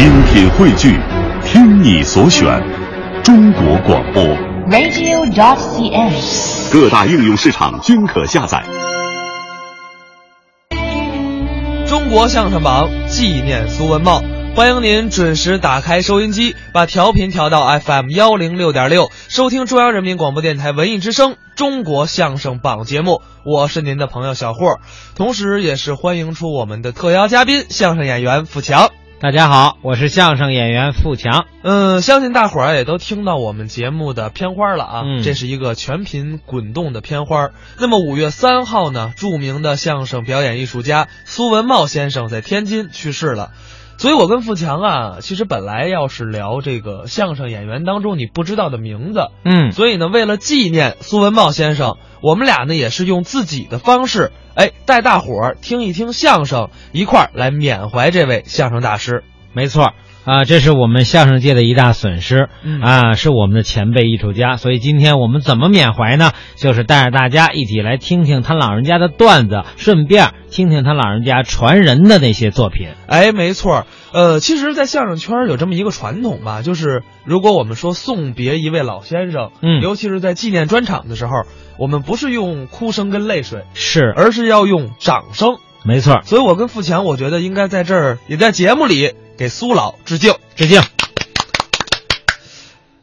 精品汇聚，听你所选，中国广播。radio.cn。各大应用市场均可下载。中国相声榜纪念苏文茂，欢迎您准时打开收音机，把调频调到 FM 幺零六点六，收听中央人民广播电台文艺之声《中国相声榜》节目。我是您的朋友小霍，同时也是欢迎出我们的特邀嘉宾，相声演员付强。大家好，我是相声演员付强。嗯，相信大伙儿也都听到我们节目的片花了啊，嗯这是一个全频滚动的片花。那么五月三号呢，著名的相声表演艺术家苏文茂先生在天津去世了。所以我跟富强啊，其实本来要是聊这个相声演员当中你不知道的名字，嗯，所以呢，为了纪念苏文茂先生，我们俩呢也是用自己的方式，哎，带大伙儿听一听相声，一块儿来缅怀这位相声大师。没错啊，这是我们相声界的一大损失嗯啊，是我们的前辈艺术家。所以今天我们怎么缅怀呢？就是带着大家一起来听听他老人家的段子，顺便听听他老人家传人的那些作品。哎，没错儿，呃，其实，在相声圈儿有这么一个传统吧，就是如果我们说送别一位老先生，嗯尤其是在纪念专场的时候，我们不是用哭声跟泪水，是，而是要用掌声。没错，所以我跟付强，我觉得应该在这儿，也在节目里给苏老致敬。致敬。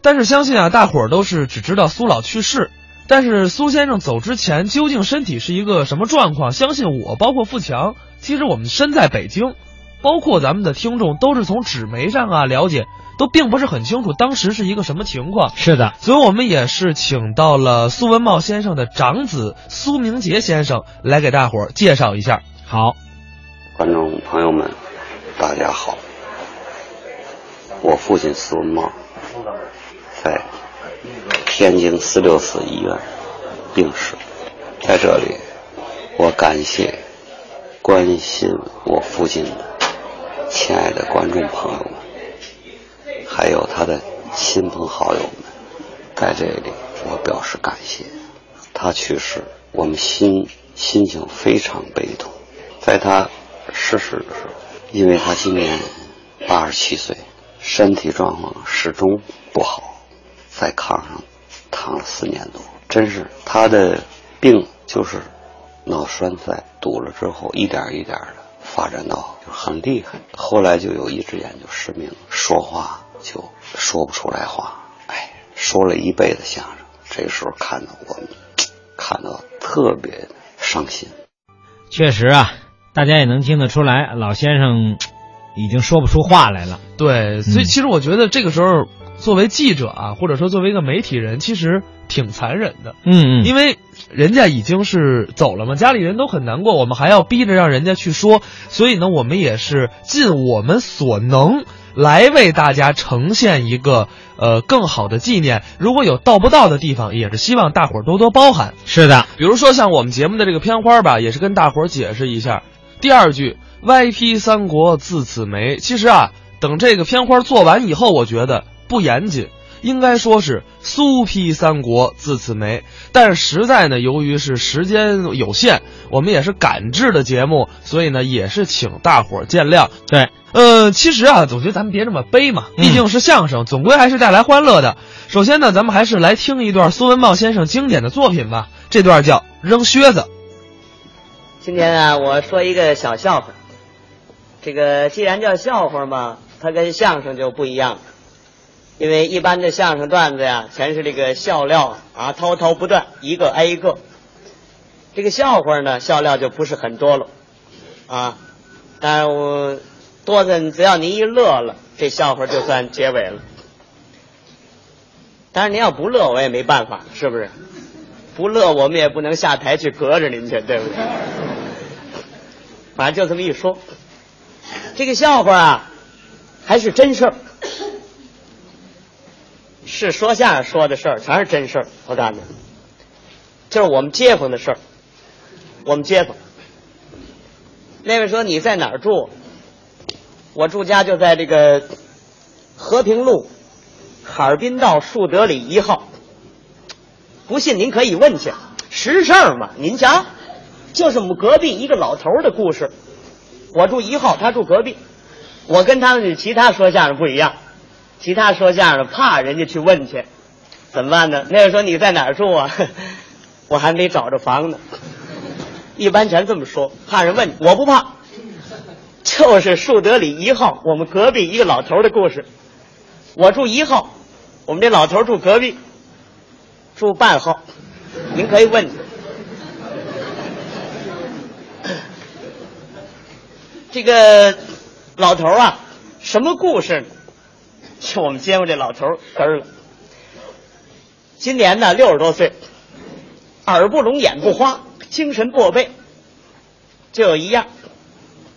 但是相信啊，大伙儿都是只知道苏老去世，但是苏先生走之前究竟身体是一个什么状况？相信我，包括富强，其实我们身在北京，包括咱们的听众都是从纸媒上啊了解，都并不是很清楚当时是一个什么情况。是的，所以我们也是请到了苏文茂先生的长子苏明杰先生来给大伙儿介绍一下。好，观众朋友们，大家好。我父亲苏文茂在天津四六四医院病逝，在这里，我感谢关心我父亲的亲爱的观众朋友们，还有他的亲朋好友们，在这里我表示感谢。他去世，我们心心情非常悲痛。在他逝世的时候，因为他今年八十七岁，身体状况始终不好，在炕上躺了四年多，真是他的病就是脑栓塞堵了之后，一点一点的发展到就很厉害，后来就有一只眼就失明，说话就说不出来话，哎，说了一辈子相声，这时候看到我们，看到特别伤心。确实啊，大家也能听得出来，老先生已经说不出话来了。对，所以嗯其实我觉得这个时候，作为记者啊，或者说作为一个媒体人，其实挺残忍的。嗯嗯，因为人家已经是走了嘛，家里人都很难过，我们还要逼着让人家去说，所以呢，我们也是尽我们所能来为大家呈现一个呃更好的纪念。如果有到不到的地方，也是希望大伙儿多多包涵。是的，比如说像我们节目的这个片花吧，也是跟大伙儿解释一下。第二句“歪批三国自此没”，其实啊，等这个片花做完以后，我觉得不严谨，应该说是“苏批三国自此没”。但是实在呢，由于是时间有限，我们也是赶制的节目，所以呢，也是请大伙儿见谅。对，呃，其实啊，总觉得咱们别这么悲嘛，嗯毕竟是相声，总归还是带来欢乐的。首先呢，咱们还是来听一段苏文茂先生经典的作品吧。这段叫《扔靴子》。今天啊，我说一个小笑话。这个既然叫笑话嘛，它跟相声就不一样，因为一般的相声段子呀，全是这个笑料啊，滔滔不断，一个挨一个。这个笑话呢，笑料就不是很多了，啊，但我多的只要您一乐了，这笑话就算结尾了。但是您要不乐，我也没办法，是不是？不乐，我们也不能下台去隔着您去，对不对？反正就这么一说，这个笑话啊，还是真事儿，是说相声说的事儿，全是真事儿。我告诉你，就是我们街坊的事儿。我们街坊，那位说你在哪儿住？我住家就在这个和平路哈尔滨道树德里一号。不信您可以问去，实事儿嘛。您瞧，就是我们隔壁一个老头儿的故事。我住一号，他住隔壁。我跟他们其他说相声不一样，其他说相声怕人家去问去，怎么办呢？那个说你在哪儿住啊？我还没找着房呢。一般全这么说，怕人问，我不怕。就是树德里一号，我们隔壁一个老头的故事。我住一号，我们这老头住隔壁，住半号。您可以问。这个老头啊，什么故事呢？就我们街坊这老头根儿了。今年呢六十多岁，耳不聋眼不花，精神过备，就有一样。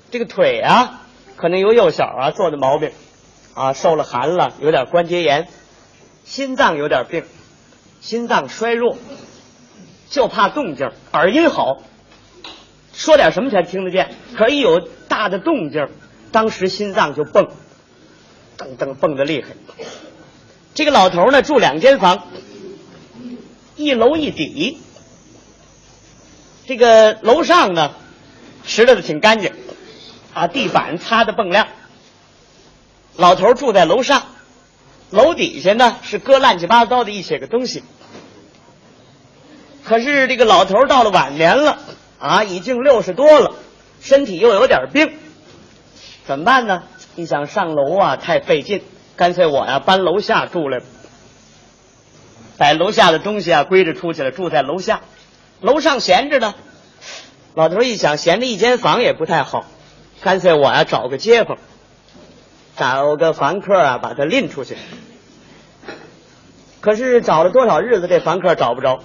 这个腿啊，可能由幼小啊做的毛病，啊受了寒了，有点关节炎，心脏有点病，心脏衰弱，就怕动静，耳音好，说点什么全听得见，可一有大的动静，当时心脏就蹦，噔噔蹦的厉害。这个老头呢住两间房，一楼一底，这个楼上呢拾掇的挺干净。啊，地板擦的锃亮。老头住在楼上，楼底下呢是搁乱七八糟的一些个东西。可是这个老头到了晚年了，啊，已经六十多了，身体又有点病，怎么办呢？你想上楼啊，太费劲，干脆我呀搬楼下住来，把楼下的东西啊归置出去了，住在楼下。楼上闲着呢，老头一想，闲着一间房也不太好。干脆我呀找个街坊，找个房客啊，把他拎出去。可是找了多少日子，这房客找不着。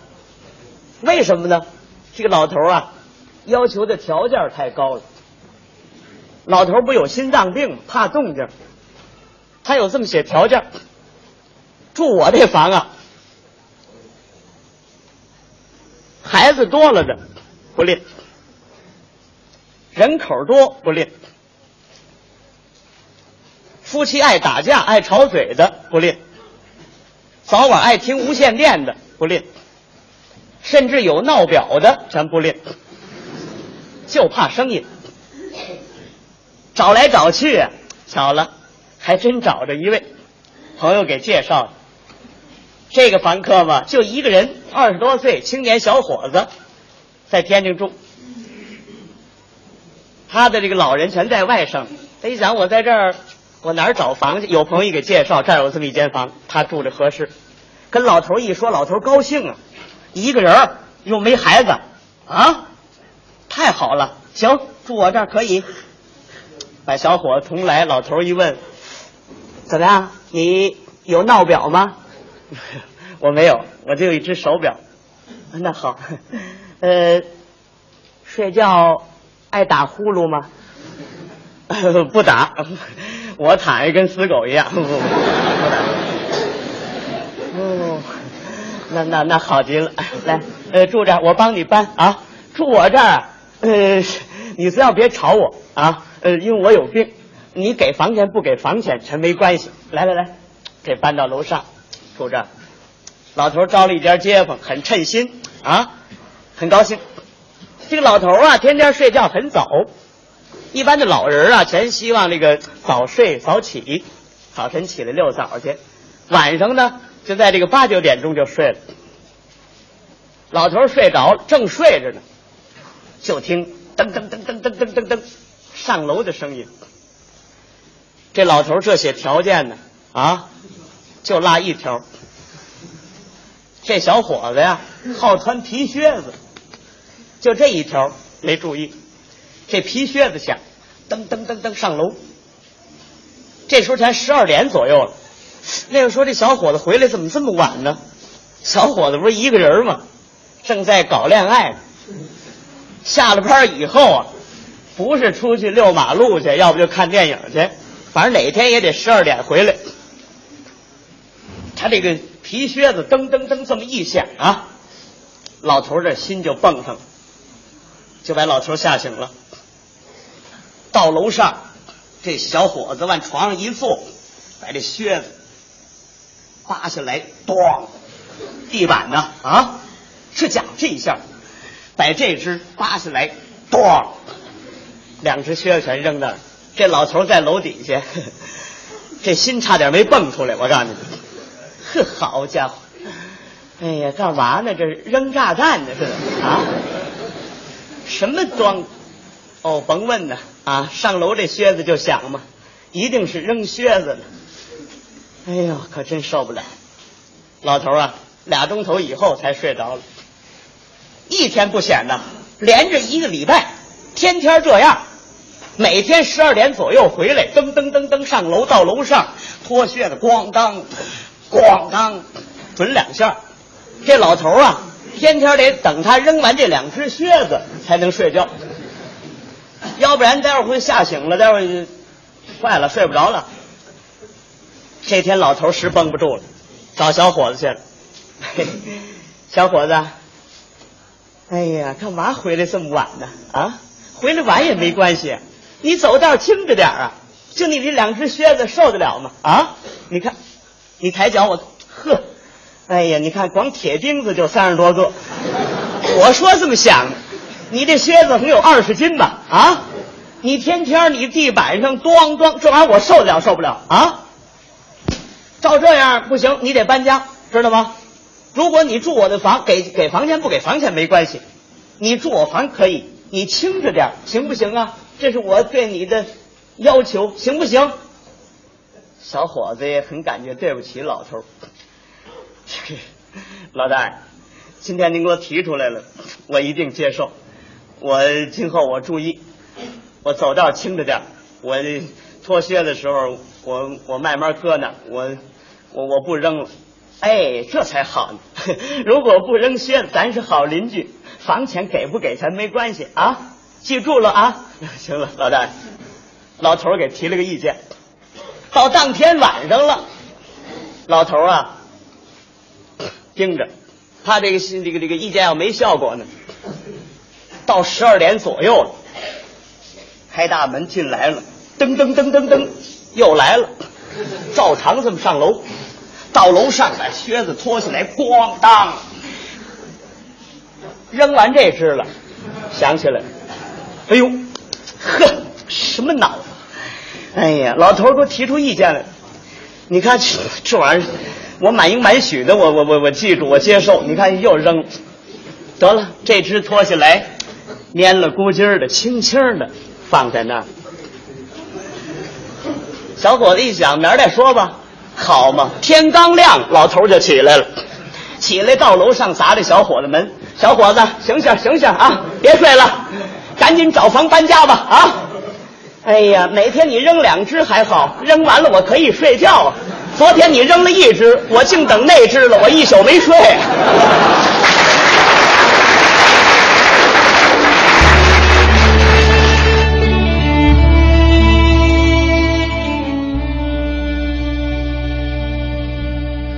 为什么呢？这个老头啊，要求的条件太高了。老头不有心脏病，怕动静，他有这么些条件。住我这房啊，孩子多了的不吝。人口多不吝，夫妻爱打架爱吵嘴的不吝，早晚爱听无线电的不吝，甚至有闹表的全不吝，就怕声音。找来找去，巧了，还真找着一位朋友给介绍的。这个房客嘛，就一个人，二十多岁青年小伙子，在天津住。他的这个老人全在外省，他一想我在这儿，我哪儿找房去？有朋友给介绍，这儿有这么一间房，他住着合适。跟老头一说，老头高兴啊，一个人又没孩子，啊，太好了，行，住我这儿可以。把小伙子同来，老头一问，怎么样？你有闹表吗？我没有，我就有一只手表。那好，呃，睡觉。爱打呼噜吗？不打，我躺下跟死狗一样。不不打。哦，那那那好极了。来，呃，住这儿，我帮你搬啊。住我这儿，呃，你只要别吵我啊。呃，因为我有病，你给房钱不给房钱全没关系。来来来，给搬到楼上住着。老头招了一家街坊，很称心啊，很高兴。这个老头啊，天天睡觉很早。一般的老人啊，全希望这个早睡早起，早晨起来遛早去，晚上呢就在这个八九点钟就睡了。老头睡着了，正睡着呢，就听噔噔噔噔噔噔噔噔上楼的声音。这老头这些条件呢，啊，就落一条，这小伙子呀，好穿皮靴子。就这一条没注意，这皮靴子响，噔噔噔噔上楼。这时候才十二点左右了。那个说这小伙子回来怎么这么晚呢？小伙子不是一个人吗？正在搞恋爱呢。下了班以后啊，不是出去遛马路去，要不就看电影去，反正哪天也得十二点回来。他这个皮靴子噔噔噔这么一响啊，老头这心就蹦上了。就把老头吓醒了。到楼上，这小伙子往床上一坐，把这靴子扒下来，咣，地板呢啊，是讲这一下，把这只扒下来，咣，两只靴子全扔那儿。这老头在楼底下，这心差点没蹦出来。我告诉你，呵，好家伙！哎呀，干嘛呢？这扔炸弹呢？这是啊？什么装？哦，甭问呢啊！上楼这靴子就响嘛，一定是扔靴子呢。哎呦，可真受不了！老头啊，俩钟头以后才睡着了，一天不显呢，连着一个礼拜，天天这样。每天十二点左右回来，噔噔噔噔上楼，到楼上脱靴子，咣当，咣当，准两下。这老头啊，天天得等他扔完这两只靴子才能睡觉，要不然待会儿会吓醒了，待会儿坏了睡不着了。这天老头实绷不住了，找小伙子去了。嘿小伙子，哎呀，干嘛回来这么晚呢？啊，回来晚也没关系，你走道轻着点啊。就你这两只靴子受得了吗？啊，你看，你抬脚我，呵，哎呀，你看光铁钉子就三十多个。我说这么想，你这靴子能有二十斤吧？啊，你天天你地板上咣咣，这玩意儿我受得了受不了啊？照这样不行，你得搬家，知道吗？如果你住我的房，给给房钱不给房钱没关系，你住我房可以，你轻着点，行不行啊？这是我对你的要求，行不行？小伙子也很感觉对不起老头。老大，今天您给我提出来了，我一定接受。我今后我注意，我走道轻着点，我脱靴的时候，我我慢慢搁那，我我我不扔了。哎，这才好呢！如果不扔靴子，咱是好邻居，房钱给不给咱没关系啊！记住了啊！行了，老大，老头给提了个意见。到当天晚上了，老头啊，盯着，他这个这个这个意见要没效果呢，到十二点左右了，开大门进来了，噔噔噔噔噔，又来了，照常这么上楼。到楼上把靴子脱下来，咣当，扔完这只了，想起来，哎呦，呵，什么脑子？哎呀，老头给我提出意见来了，你看这这玩意儿，我满应满许的，我我我我记住，我接受。你看又扔，得了，这只脱下来，蔫了咕叽的，轻轻的放在那儿。小伙子一想，明儿再说吧。好嘛，天刚亮，老头就起来了，起来到楼上砸这小伙子门。小伙子，醒醒醒醒啊！别睡了，赶紧找房搬家吧啊！哎呀，每天你扔两只还好，扔完了我可以睡觉了。昨天你扔了一只，我净等那只了，我一宿没睡。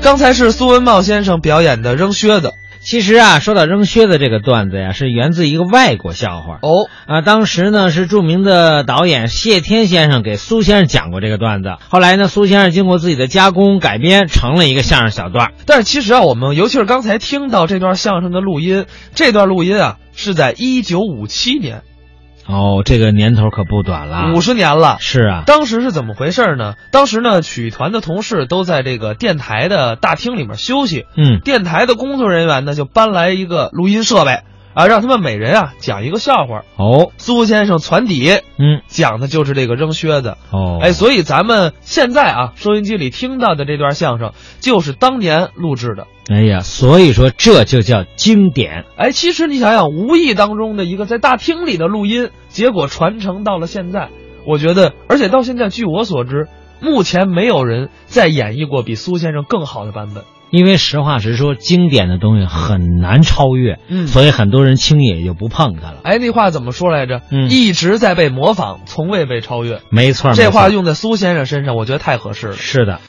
刚才是苏文茂先生表演的扔靴子。其实啊，说到扔靴子这个段子呀，是源自一个外国笑话。哦，啊，当时呢是著名的导演谢天先生给苏先生讲过这个段子。后来呢，苏先生经过自己的加工改编，成了一个相声小段。但是其实啊，我们尤其是刚才听到这段相声的录音，这段录音啊是在一九五七年，哦，这个年头可不短了，五十年了。是啊，当时是怎么回事呢？当时呢，曲艺团的同事都在这个电台的大厅里面休息，嗯，电台的工作人员呢就搬来一个录音设备啊，让他们每人啊讲一个笑话。哦，苏先生传底嗯，讲的就是这个扔靴子。哦，哎，所以咱们现在啊，收音机里听到的这段相声就是当年录制的。哎呀，所以说这就叫经典。哎，其实你想想，无意当中的一个在大厅里的录音，结果传承到了现在，我觉得，而且到现在，据我所知，目前没有人再演绎过比苏先生更好的版本。因为实话实说，经典的东西很难超越，嗯所以很多人轻易也就不碰它了。哎，那话怎么说来着？嗯一直在被模仿，从未被超越。没错，没错这话用在苏先生身上，我觉得太合适了。是的。